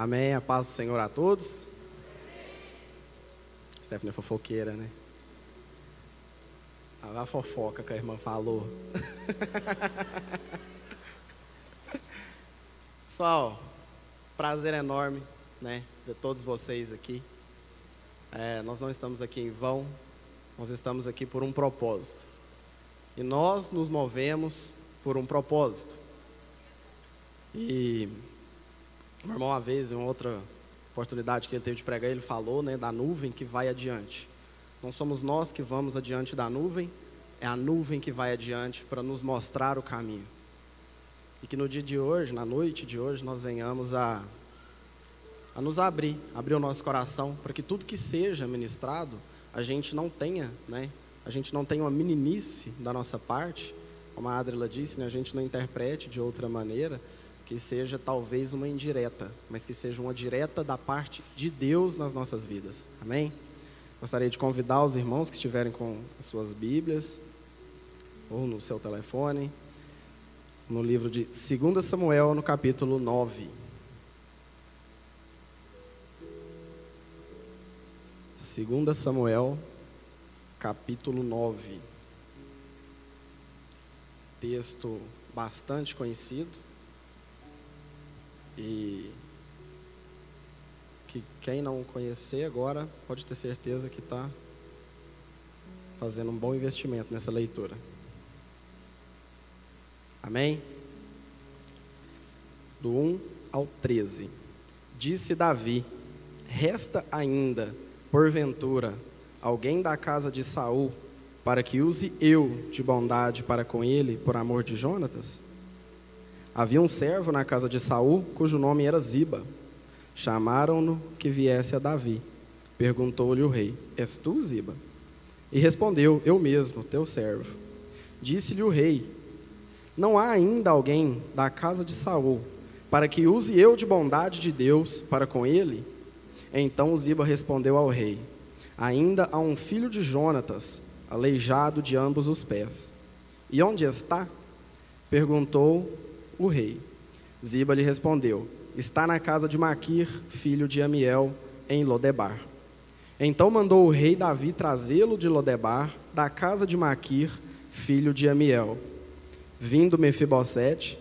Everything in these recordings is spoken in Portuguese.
Amém. A paz do Senhor a todos. Stephanie é fofoqueira, né? A fofoca que a irmã falou. Pessoal, prazer enorme, né? De todos vocês aqui. É, nós não estamos aqui em vão, nós estamos aqui por um propósito. E nós nos movemos por um propósito. E meu irmão, uma vez, em outra oportunidade que ele teve de pregar, ele falou né, da nuvem que vai adiante. Não somos nós que vamos adiante da nuvem, é a nuvem que vai adiante para nos mostrar o caminho. E que no dia de hoje, na noite de hoje, nós venhamos a, a nos abrir, abrir o nosso coração, para que tudo que seja ministrado, a gente não tenha, né? A gente não tenha uma meninice da nossa parte, como a Adrila disse, né, a gente não interprete de outra maneira, que seja talvez uma indireta, mas que seja uma direta da parte de Deus nas nossas vidas. Amém? Gostaria de convidar os irmãos que estiverem com as suas Bíblias ou no seu telefone, no livro de 2 Samuel, no capítulo 9. Segunda Samuel, capítulo 9. Texto bastante conhecido e que quem não conhecer agora pode ter certeza que está fazendo um bom investimento nessa leitura. Amém? Do 1 ao 13. Disse Davi: Resta ainda, porventura, alguém da casa de Saul, para que use eu de bondade para com ele, por amor de Jonatas? Havia um servo na casa de Saul, cujo nome era Ziba. Chamaram-no que viesse a Davi. Perguntou-lhe o rei: És tu, Ziba? E respondeu: Eu mesmo, teu servo. Disse-lhe o rei: Não há ainda alguém da casa de Saul, para que use eu de bondade de Deus para com ele? Então Ziba respondeu ao rei: Ainda há um filho de Jonatas, aleijado de ambos os pés. E onde está? Perguntou o rei. Ziba lhe respondeu: Está na casa de Maquir, filho de Amiel, em Lodebar. Então mandou o rei Davi trazê-lo de Lodebar, da casa de Maquir, filho de Amiel. Vindo Mefibosete,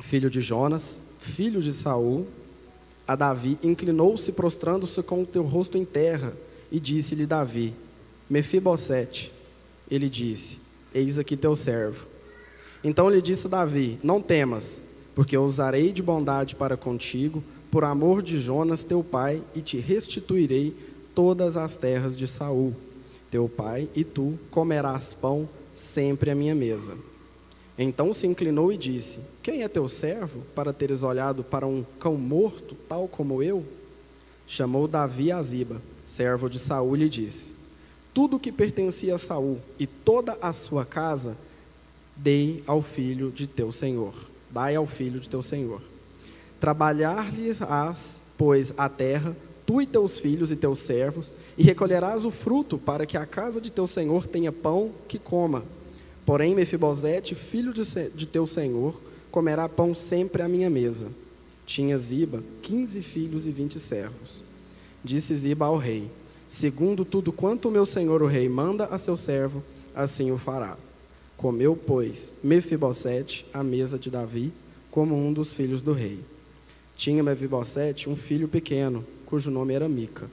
filho de Jonas, filho de Saul, a Davi inclinou-se prostrando-se com o teu rosto em terra, e disse-lhe Davi: Mefibosete. Ele disse: Eis aqui teu servo. Então lhe disse Davi: Não temas, porque eu usarei de bondade para contigo, por amor de Jonas teu pai, e te restituirei todas as terras de Saul. Teu pai e tu comerás pão sempre à minha mesa. Então se inclinou e disse: Quem é teu servo para teres olhado para um cão morto, tal como eu? Chamou Davi a Ziba, servo de Saul, e disse: Tudo que pertencia a Saul e toda a sua casa dei ao filho de teu senhor. Dai ao filho de teu senhor. Trabalhar-lhes-ás, pois, a terra, tu e teus filhos e teus servos, e recolherás o fruto para que a casa de teu senhor tenha pão que coma. Porém, Mefibosete, filho de, de teu senhor, comerá pão sempre à minha mesa. Tinha Ziba quinze filhos e vinte servos. Disse Ziba ao rei: Segundo tudo quanto o meu senhor o rei manda a seu servo, assim o fará. Comeu, pois, Mefibosete à mesa de Davi, como um dos filhos do rei. Tinha Mefibosete um filho pequeno, cujo nome era Mica.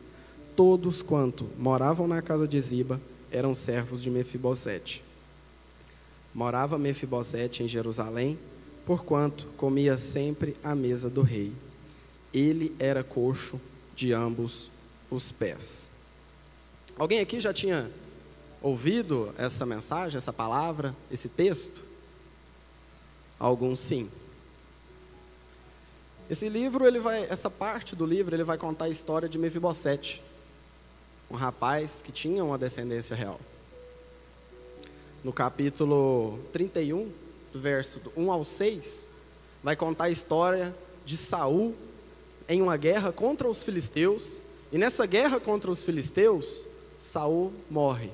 Todos quanto moravam na casa de Ziba eram servos de Mefibosete. Morava Mefibosete em Jerusalém, porquanto comia sempre à mesa do rei. Ele era coxo de ambos os pés. Alguém aqui já tinha ouvido essa mensagem, essa palavra, esse texto? Alguns sim. Esse livro, ele vai, essa parte do livro, ele vai contar a história de Mefibosete, um rapaz que tinha uma descendência real. No capítulo 31, do verso 1 ao 6, vai contar a história de Saul em uma guerra contra os filisteus, e nessa guerra contra os filisteus, Saul morre.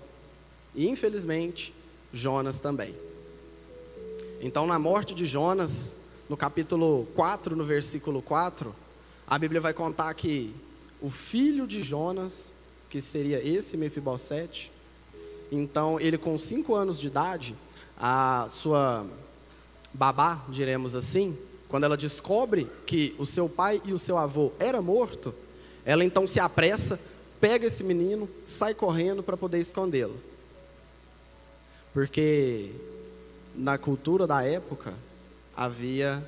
E infelizmente, Jonas também. Então, na morte de Jonas, no capítulo 4, no versículo 4, A Bíblia vai contar que o filho de Jonas, que seria esse Mefibosete, então ele com cinco anos de idade, a sua babá, diremos assim, quando ela descobre que o seu pai e o seu avô era morto, ela então se apressa, pega esse menino, sai correndo para poder escondê-lo. Porque na cultura da época havia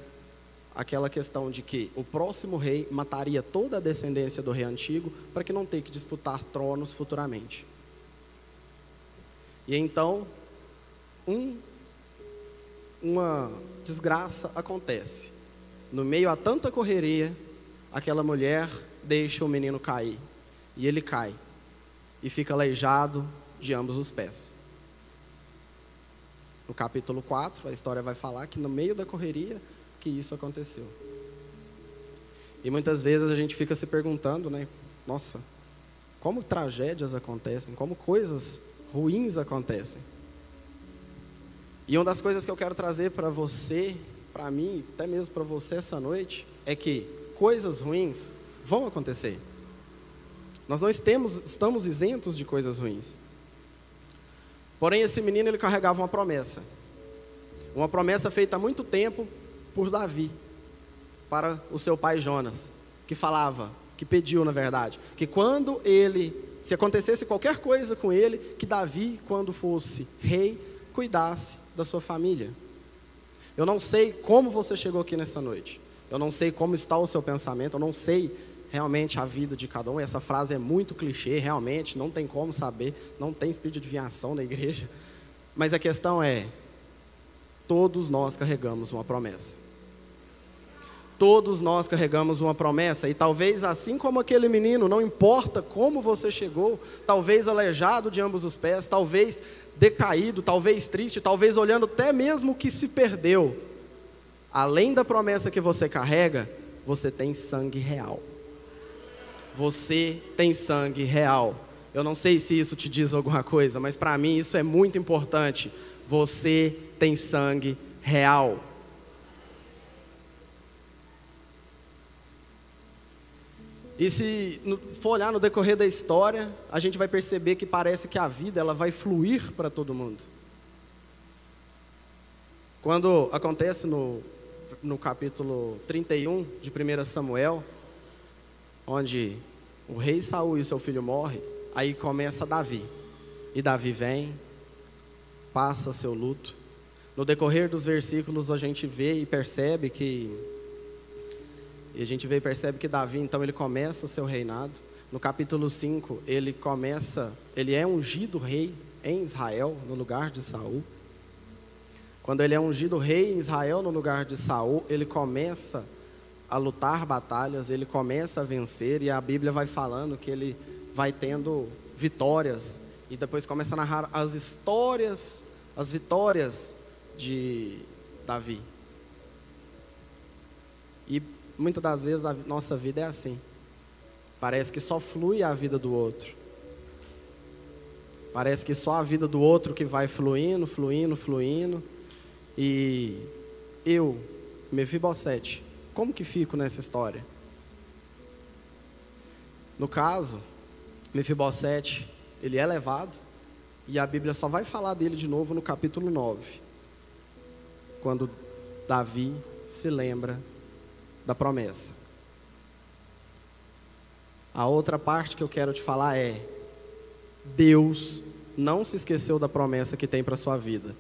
aquela questão de que o próximo rei mataria toda a descendência do rei antigo para que não tenha que disputar tronos futuramente. E então, um, uma desgraça acontece. No meio a tanta correria, aquela mulher deixa o menino cair. E ele cai. E fica aleijado de ambos os pés. No capítulo 4, a história vai falar que no meio da correria que isso aconteceu. E muitas vezes a gente fica se perguntando, né? Nossa, como tragédias acontecem, como coisas ruins acontecem. E uma das coisas que eu quero trazer para você para mim, até mesmo para você essa noite, é que coisas ruins vão acontecer. Nós não estamos, estamos isentos de coisas ruins. Porém, esse menino ele carregava uma promessa. Uma promessa feita há muito tempo por Davi para o seu pai Jonas, que falava, que pediu na verdade, que quando ele, se acontecesse qualquer coisa com ele, que Davi, quando fosse rei, cuidasse da sua família. Eu não sei como você chegou aqui nessa noite. Eu não sei como está o seu pensamento. Eu não sei realmente a vida de cada um. Essa frase é muito clichê, realmente. Não tem como saber. Não tem espírito de adivinhação na igreja. Mas a questão é: todos nós carregamos uma promessa. Todos nós carregamos uma promessa, e talvez assim como aquele menino, não importa como você chegou, talvez aleijado de ambos os pés, talvez decaído, talvez triste, talvez olhando até mesmo o que se perdeu, além da promessa que você carrega, você tem sangue real. Você tem sangue real. Eu não sei se isso te diz alguma coisa, mas para mim isso é muito importante. Você tem sangue real. E se for olhar no decorrer da história, a gente vai perceber que parece que a vida ela vai fluir para todo mundo. Quando acontece no, no capítulo 31 de 1 Samuel, onde o rei Saul e seu filho morrem, aí começa Davi. E Davi vem, passa seu luto. No decorrer dos versículos a gente vê e percebe que e a gente vê e percebe que Davi, então, ele começa o seu reinado. No capítulo 5, ele começa, ele é ungido rei em Israel, no lugar de Saul. Quando ele é ungido rei em Israel, no lugar de Saul, ele começa a lutar batalhas, ele começa a vencer, e a Bíblia vai falando que ele vai tendo vitórias, e depois começa a narrar as histórias, as vitórias de Davi. E muitas das vezes a nossa vida é assim. Parece que só flui a vida do outro. Parece que só a vida do outro que vai fluindo, fluindo, fluindo. E eu, Mefibosete, como que fico nessa história? No caso, Mefibosete, ele é levado e a Bíblia só vai falar dele de novo no capítulo 9. Quando Davi se lembra da promessa. A outra parte que eu quero te falar é: Deus não se esqueceu da promessa que tem para sua vida.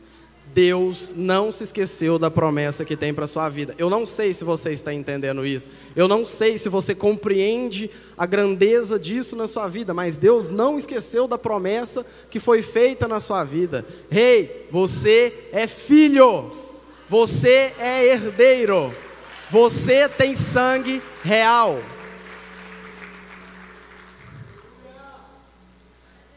Deus não se esqueceu da promessa que tem para sua vida. Eu não sei se você está entendendo isso. Eu não sei se você compreende a grandeza disso na sua vida, mas Deus não esqueceu da promessa que foi feita na sua vida. Rei, hey, você é filho. Você é herdeiro. Você tem sangue real.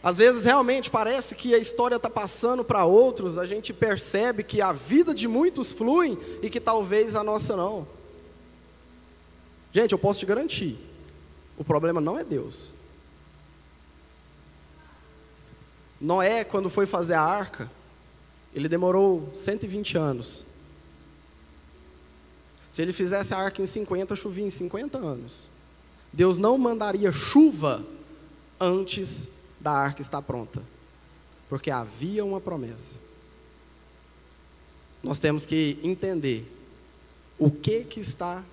Às vezes realmente parece que a história está passando para outros, a gente percebe que a vida de muitos flui e que talvez a nossa não. Gente, eu posso te garantir, o problema não é Deus. Noé, quando foi fazer a arca, ele demorou 120 anos Se ele fizesse a arca em 50, chovia em 50 anos. Deus não mandaria chuva antes da arca estar pronta, porque havia uma promessa. Nós temos que entender o que que está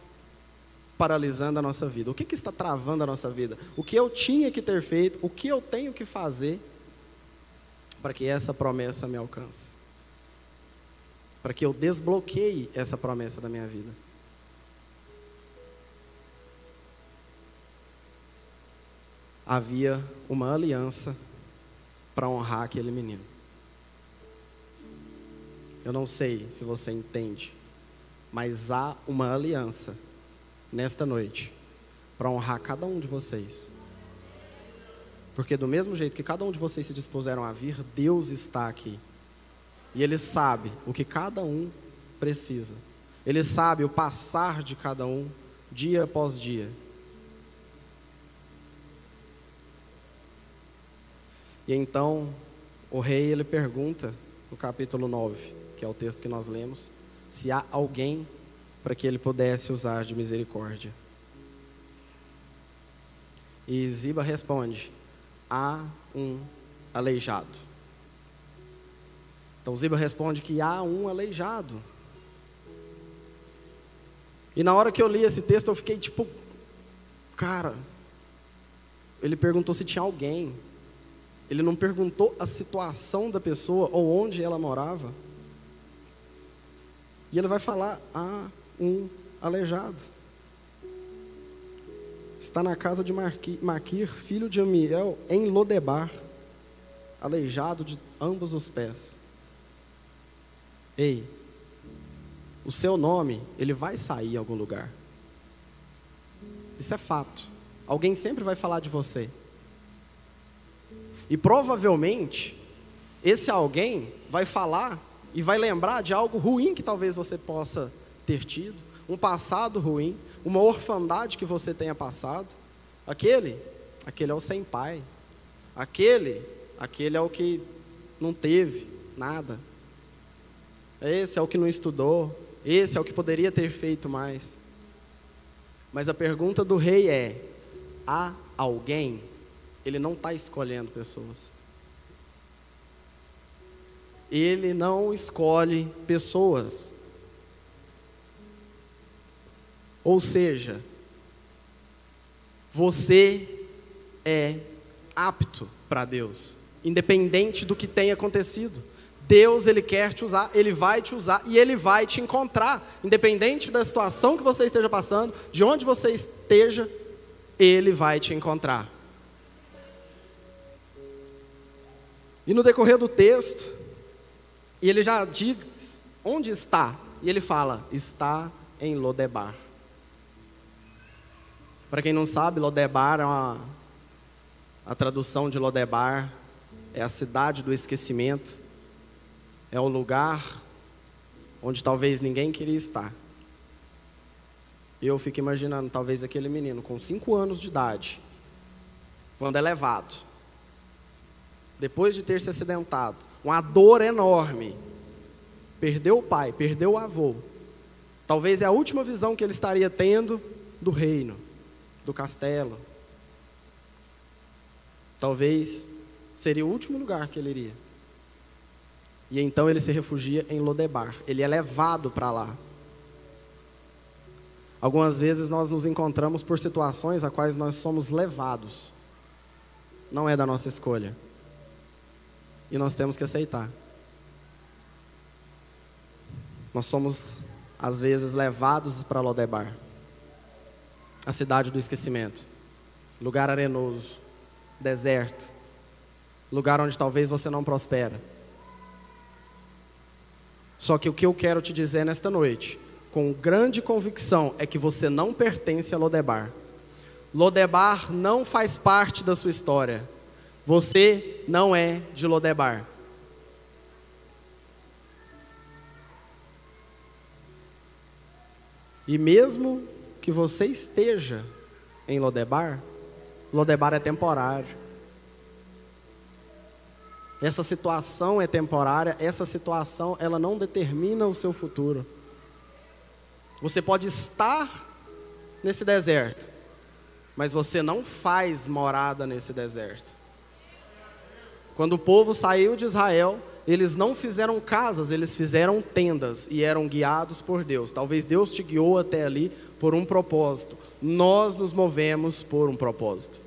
paralisando a nossa vida, o que que está travando a nossa vida, o que eu tinha que ter feito, o que eu tenho que fazer para que essa promessa me alcance, para que eu desbloqueie essa promessa da minha vida. Havia uma aliança para honrar aquele menino. Eu não sei se você entende, mas há uma aliança nesta noite para honrar cada um de vocês. Porque do mesmo jeito que cada um de vocês se dispuseram a vir, Deus está aqui. E Ele sabe o que cada um precisa. Ele sabe o passar de cada um, dia após dia. E então o rei ele pergunta no capítulo 9, que é o texto que nós lemos, se há alguém para que ele pudesse usar de misericórdia. E Ziba responde: há um aleijado. Então Ziba responde que há um aleijado. E na hora que eu li esse texto, eu fiquei tipo, cara, ele perguntou se tinha alguém. Ele não perguntou a situação da pessoa ou onde ela morava. E ele vai falar: ah, um aleijado. Está na casa de Maquir, filho de Amiel, em Lodebar, aleijado de ambos os pés. Ei, o seu nome, ele vai sair em algum lugar. Isso é fato. Alguém sempre vai falar de você. E provavelmente, esse alguém vai falar e vai lembrar de algo ruim que talvez você possa ter tido, um passado ruim, uma orfandade que você tenha passado. Aquele, aquele é o sem pai. Aquele, aquele é o que não teve nada. Esse é o que não estudou, esse é o que poderia ter feito mais. Mas a pergunta do rei é: há alguém ele não está escolhendo pessoas. Ele não escolhe pessoas. Ou seja, você é apto para Deus, independente do que tenha acontecido. Deus, Ele quer te usar, Ele vai te usar e Ele vai te encontrar, independente da situação que você esteja passando, de onde você esteja, Ele vai te encontrar. E no decorrer do texto, ele já diz onde está, e ele fala: está em Lodebar. Para quem não sabe, Lodebar é uma, a tradução de Lodebar é a cidade do esquecimento, é o lugar onde talvez ninguém queria estar. Eu fico imaginando, talvez aquele menino com cinco anos de idade, quando é levado, depois de ter se acidentado, uma dor enorme, perdeu o pai, perdeu o avô. Talvez é a última visão que ele estaria tendo do reino, do castelo. Talvez seria o último lugar que ele iria. E então ele se refugia em Lodebar. Ele é levado para lá. Algumas vezes nós nos encontramos por situações a quais nós somos levados. Não é da nossa escolha e nós temos que aceitar. Nós somos, às vezes, levados para Lodebar a cidade do esquecimento, lugar arenoso, deserto, lugar onde talvez você não prospera. Só que o que eu quero te dizer nesta noite, com grande convicção, é que você não pertence a Lodebar. Lodebar não faz parte da sua história. Você não é de Lodebar. E mesmo que você esteja em Lodebar, Lodebar é temporário. Essa situação é temporária, essa situação ela não determina o seu futuro. Você pode estar nesse deserto, mas você não faz morada nesse deserto. Quando o povo saiu de Israel, eles não fizeram casas, eles fizeram tendas e eram guiados por Deus. Talvez Deus te guiou até ali por um propósito. Nós nos movemos por um propósito.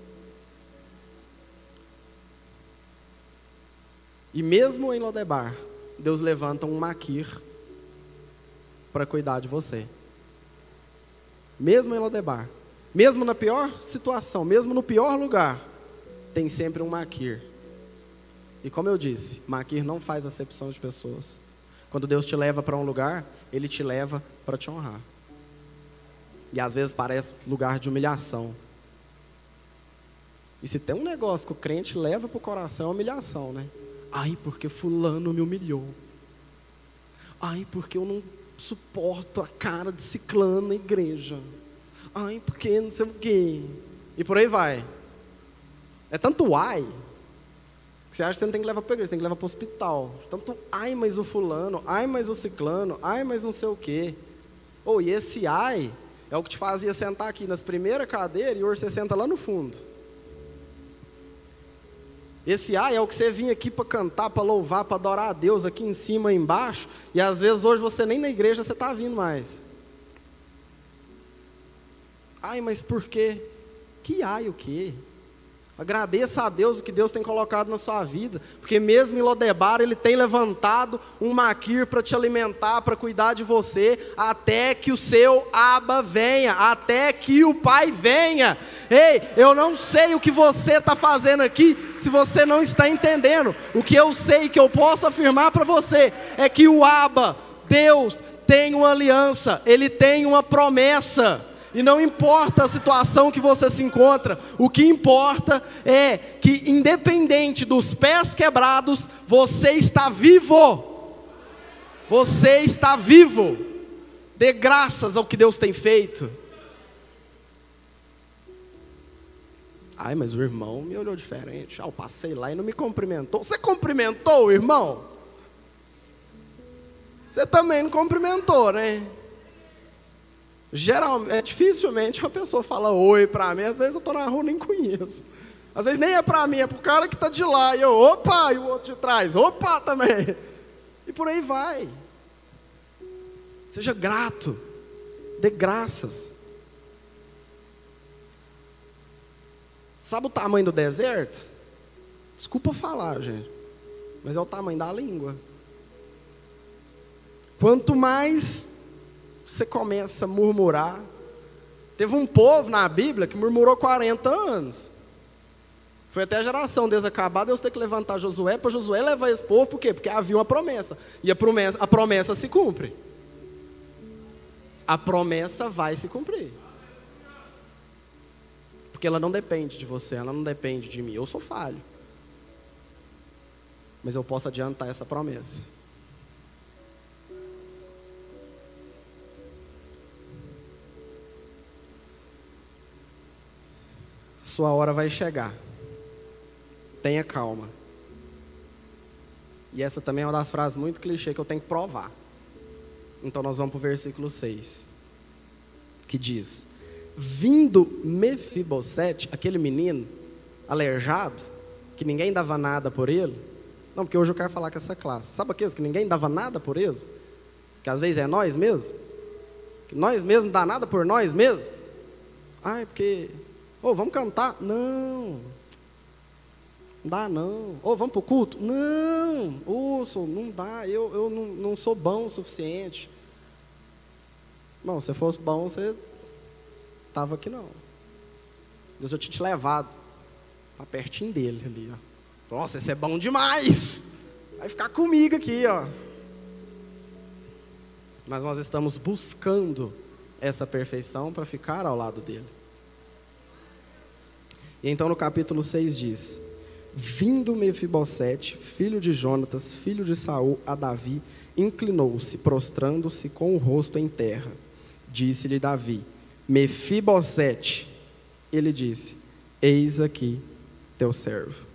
E mesmo em Lodebar, Deus levanta um maquir para cuidar de você. Mesmo em Lodebar, mesmo na pior situação, mesmo no pior lugar, tem sempre um maquir e como eu disse, Maquir não faz acepção de pessoas. Quando Deus te leva para um lugar, Ele te leva para te honrar. E às vezes parece lugar de humilhação. E se tem um negócio que o crente leva para o coração, é humilhação, né? Ai, porque fulano me humilhou. Ai, porque eu não suporto a cara de ciclano na igreja. Ai, porque não sei o quê. E por aí vai. É tanto ai você acha que você não tem que levar para a igreja, você tem que levar para o hospital. Tanto, ai, mas o fulano, ai, mas o ciclano, ai, mas não sei o quê. Ou, oh, e esse ai é o que te fazia sentar aqui nas primeiras cadeiras e hoje você senta lá no fundo. Esse ai é o que você vinha aqui para cantar, para louvar, para adorar a Deus aqui em cima e embaixo, e às vezes hoje você nem na igreja você está vindo mais. Ai, mas por quê? Que ai o quê? Agradeça a Deus o que Deus tem colocado na sua vida, porque mesmo em Lodebar Ele tem levantado um maquir para te alimentar, para cuidar de você, até que o seu aba venha, até que o Pai venha. Ei, eu não sei o que você está fazendo aqui, se você não está entendendo. O que eu sei que eu posso afirmar para você é que o aba, Deus, tem uma aliança, Ele tem uma promessa. E não importa a situação que você se encontra, o que importa é que, independente dos pés quebrados, você está vivo. Você está vivo. Dê graças ao que Deus tem feito. Ai, mas o irmão me olhou diferente. Ah, eu passei lá e não me cumprimentou. Você cumprimentou o irmão? Você também não cumprimentou, né? Geralmente, é, dificilmente a pessoa fala oi para mim, às vezes eu estou na rua nem conheço. Às vezes nem é para mim, é para o cara que está de lá, e eu, opa, e o outro de trás, opa também. E por aí vai. Seja grato, dê graças. Sabe o tamanho do deserto? Desculpa falar, gente, mas é o tamanho da língua. Quanto mais você começa a murmurar. Teve um povo na Bíblia que murmurou 40 anos. Foi até a geração deles acabar, Deus ter que levantar Josué, para Josué levar esse povo, por quê? Porque havia uma promessa. E a promessa, a promessa se cumpre. A promessa vai se cumprir. Porque ela não depende de você, ela não depende de mim. Eu sou falho. Mas eu posso adiantar essa promessa. Sua hora vai chegar. Tenha calma. E essa também é uma das frases muito clichê que eu tenho que provar. Então nós vamos para o versículo 6. Que diz: Vindo Mefibosete, aquele menino aleijado, que ninguém dava nada por ele. Não, porque hoje eu quero falar com essa classe. Sabe aqueles que ninguém dava nada por eles? Que às vezes é nós mesmos? Que nós mesmos dá nada por nós mesmos? É porque Ô, oh, vamos cantar? Não. Não dá não. Ô, oh, vamos para o culto? Não. Ouço, não dá. Eu, eu não, não sou bom o suficiente. Não, se fosse bom, você estava aqui não. Deus já tinha te levado para pertinho dele ali, ó. Nossa, esse é bom demais. Vai ficar comigo aqui, ó. Mas nós estamos buscando essa perfeição para ficar ao lado dele. E então no capítulo 6 diz: Vindo Mefibosete, filho de Jonatas, filho de Saul, a Davi, inclinou-se, prostrando-se com o rosto em terra. Disse-lhe Davi: Mefibosete. Ele disse: Eis aqui teu servo.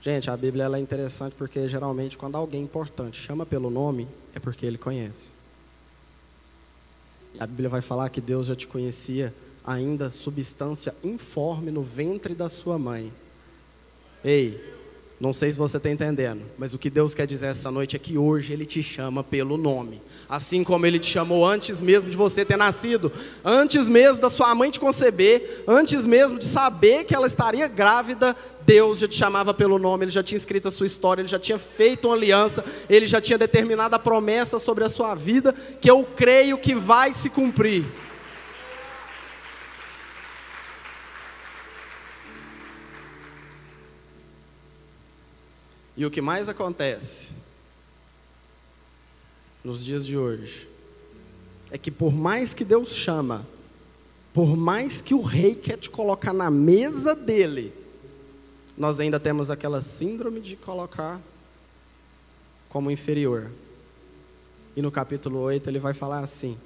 Gente, a Bíblia ela é interessante porque geralmente quando alguém importante chama pelo nome, é porque ele conhece. A Bíblia vai falar que Deus já te conhecia ainda substância informe no ventre da sua mãe. Ei, não sei se você está entendendo, mas o que Deus quer dizer essa noite é que hoje Ele te chama pelo nome. Assim como Ele te chamou antes mesmo de você ter nascido, antes mesmo da sua mãe te conceber, antes mesmo de saber que ela estaria grávida, Deus já te chamava pelo nome, Ele já tinha escrito a sua história, Ele já tinha feito uma aliança, Ele já tinha determinado a promessa sobre a sua vida, que eu creio que vai se cumprir. E o que mais acontece nos dias de hoje é que por mais que Deus chama, por mais que o rei quer te colocar na mesa dele, nós ainda temos aquela síndrome de colocar como inferior. E no capítulo 8 ele vai falar assim: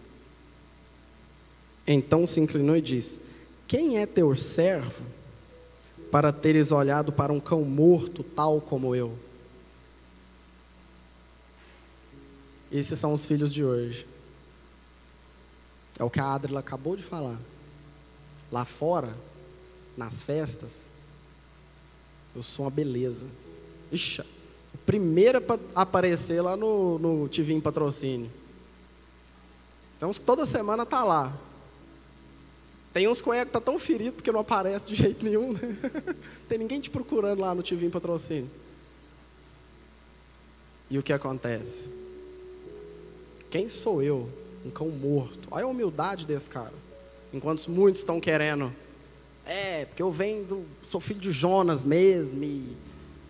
Então se inclinou e disse: Quem é teu servo para teres olhado para um cão morto, tal como eu. Esses são os filhos de hoje. É o que a Adrila acabou de falar. Lá fora, nas festas, eu sou uma beleza. Ixi, o primeiro a aparecer lá no, no TV em patrocínio. Então, toda semana tá lá. Tem uns colegas que tá tão ferido porque não aparece de jeito nenhum. Né? Tem ninguém te procurando lá no TV em patrocínio. E o que acontece? Quem sou eu? Um cão morto. Olha a humildade desse cara. Enquanto muitos estão querendo. É, porque eu venho do. Sou filho de Jonas mesmo. E,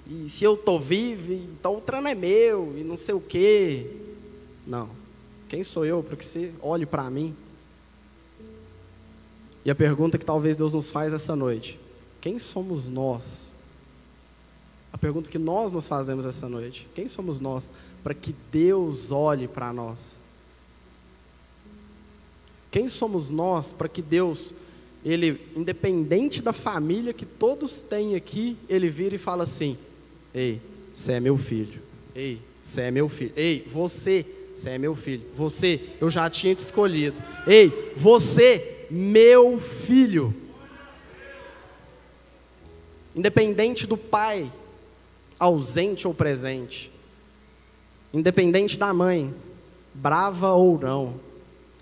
e se eu tô vivo, então o trano é meu. E não sei o quê. Não. Quem sou eu para que você olhe para mim? E a pergunta que talvez Deus nos faz essa noite: quem somos nós? A pergunta que nós nos fazemos essa noite: quem somos nós para que Deus olhe para nós? Quem somos nós para que Deus, ele, independente da família que todos têm aqui, ele vira e fala assim: Ei, você é meu filho. Ei, você é meu filho. Ei, você, você é meu filho. Você, eu já tinha te escolhido. Ei, você, meu filho. Independente do pai, ausente ou presente. Independente da mãe, brava ou não.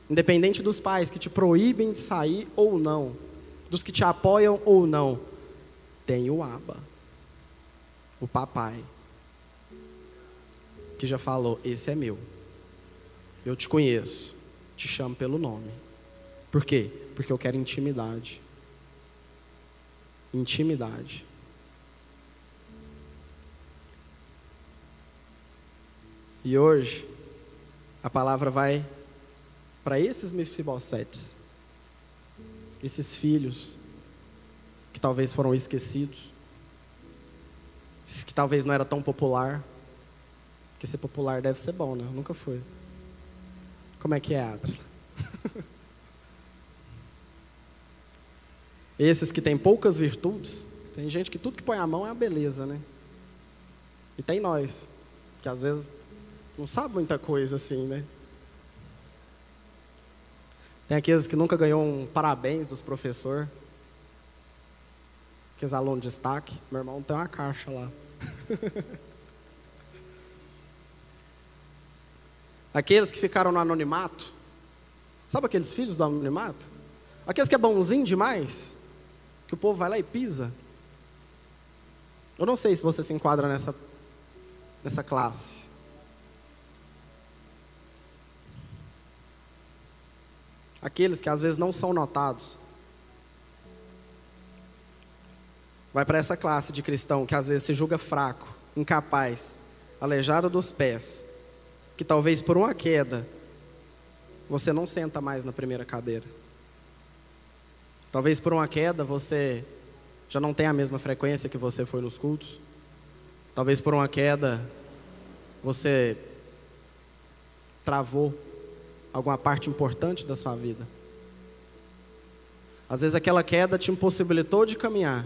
Independente dos pais que te proíbem de sair ou não. Dos que te apoiam ou não. Tem o Aba, o papai, que já falou: Esse é meu. Eu te conheço, te chamo pelo nome. Por quê? Porque eu quero intimidade. Intimidade. E hoje, a palavra vai para esses mefibosetes, esses filhos que talvez foram esquecidos, que talvez não era tão popular, porque ser popular deve ser bom, né? Nunca foi. Como é que é, Adra? Esses que têm poucas virtudes, tem gente que tudo que põe a mão é a beleza, né? E tem nós, que às vezes não sabe muita coisa assim, né? Tem aqueles que nunca ganhou um parabéns dos professores. Aqueles alunos de destaque. Meu irmão tem uma caixa lá. aqueles que ficaram no anonimato. Sabe aqueles filhos do anonimato? Aqueles que é bonzinho demais que o povo vai lá e pisa. Eu não sei se você se enquadra nessa, nessa classe. Aqueles que às vezes não são notados. Vai para essa classe de cristão que às vezes se julga fraco, incapaz, aleijado dos pés, que talvez por uma queda você não senta mais na primeira cadeira. Talvez por uma queda você já não tenha a mesma frequência que você foi nos cultos. Talvez por uma queda você travou alguma parte importante da sua vida. Às vezes aquela queda te impossibilitou de caminhar.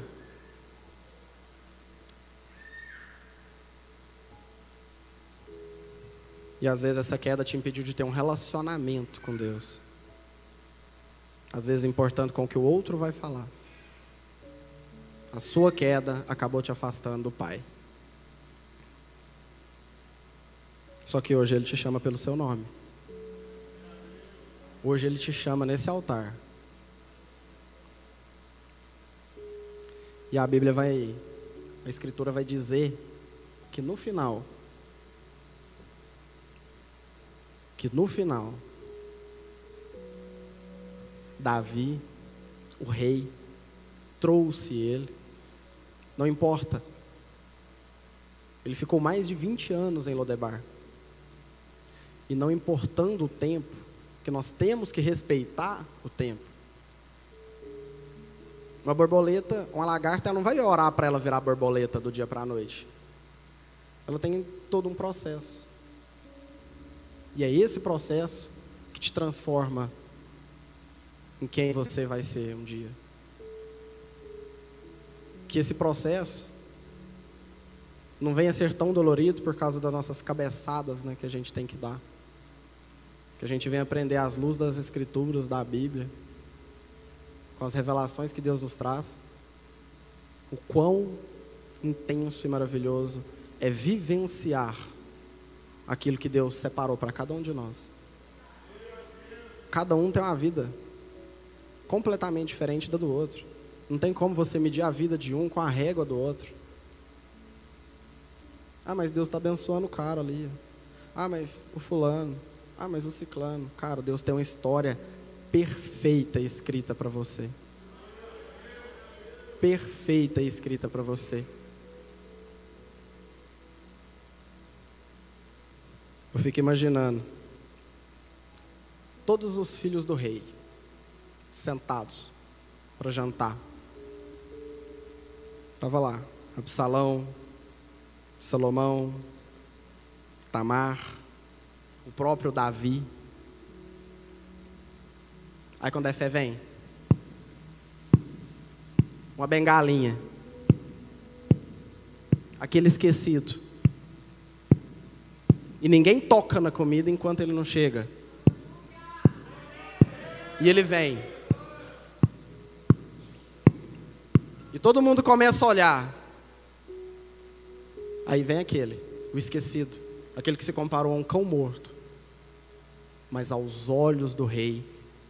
E às vezes essa queda te impediu de ter um relacionamento com Deus. Às vezes importando com o que o outro vai falar. A sua queda acabou te afastando do Pai. Só que hoje Ele te chama pelo seu nome. Hoje Ele te chama nesse altar. E a Bíblia vai, a Escritura vai dizer que no final, que no final, Davi, o rei, trouxe ele, não importa. Ele ficou mais de 20 anos em Lodebar. E não importando o tempo, que nós temos que respeitar o tempo. Uma borboleta, uma lagarta, ela não vai orar para ela virar borboleta do dia para a noite. Ela tem todo um processo. E é esse processo que te transforma em quem você vai ser um dia. Que esse processo não venha a ser tão dolorido por causa das nossas cabeçadas né, que a gente tem que dar. Que a gente venha aprender as luzes das Escrituras, da Bíblia, com as revelações que Deus nos traz. O quão intenso e maravilhoso é vivenciar aquilo que Deus separou para cada um de nós. Cada um tem uma vida completamente diferente da do outro. Não tem como você medir a vida de um com a régua do outro. Ah, mas Deus está abençoando o cara ali. Ah, mas o fulano. Ah, mas o ciclano. Cara, Deus tem uma história perfeita escrita para você. Perfeita escrita para você. Eu fico imaginando todos os filhos do rei sentados para jantar. Estava lá, Absalão, Salomão, Tamar, o próprio Davi. Aí quando a fé vem, uma bengalinha, aquele esquecido. E ninguém toca na comida enquanto ele não chega. E ele vem. E todo mundo começa a olhar. Aí vem aquele, o esquecido, aquele que se comparou a um cão morto. Mas aos olhos do rei,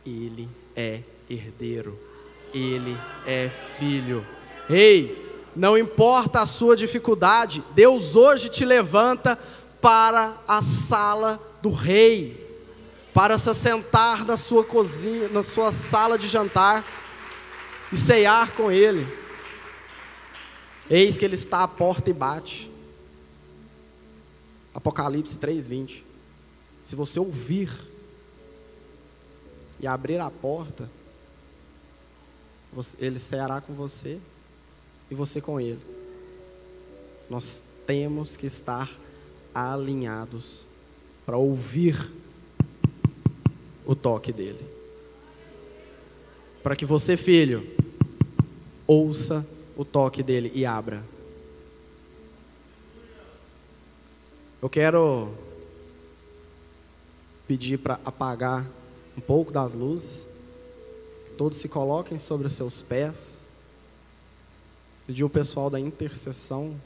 ele é herdeiro, ele é filho. Ei, não importa a sua dificuldade, Deus hoje te levanta para a sala do rei, para se sentar na sua cozinha, na sua sala de jantar e ceiar com ele. Eis que ele está à porta e bate. Apocalipse 3:20. Se você ouvir e abrir a porta, ele ceará com você e você com ele. Nós temos que estar alinhados para ouvir o toque dele. Para que você, filho, ouça o toque dele e abra. Eu quero pedir para apagar um pouco das luzes. Todos se coloquem sobre os seus pés. Pedir o pessoal da intercessão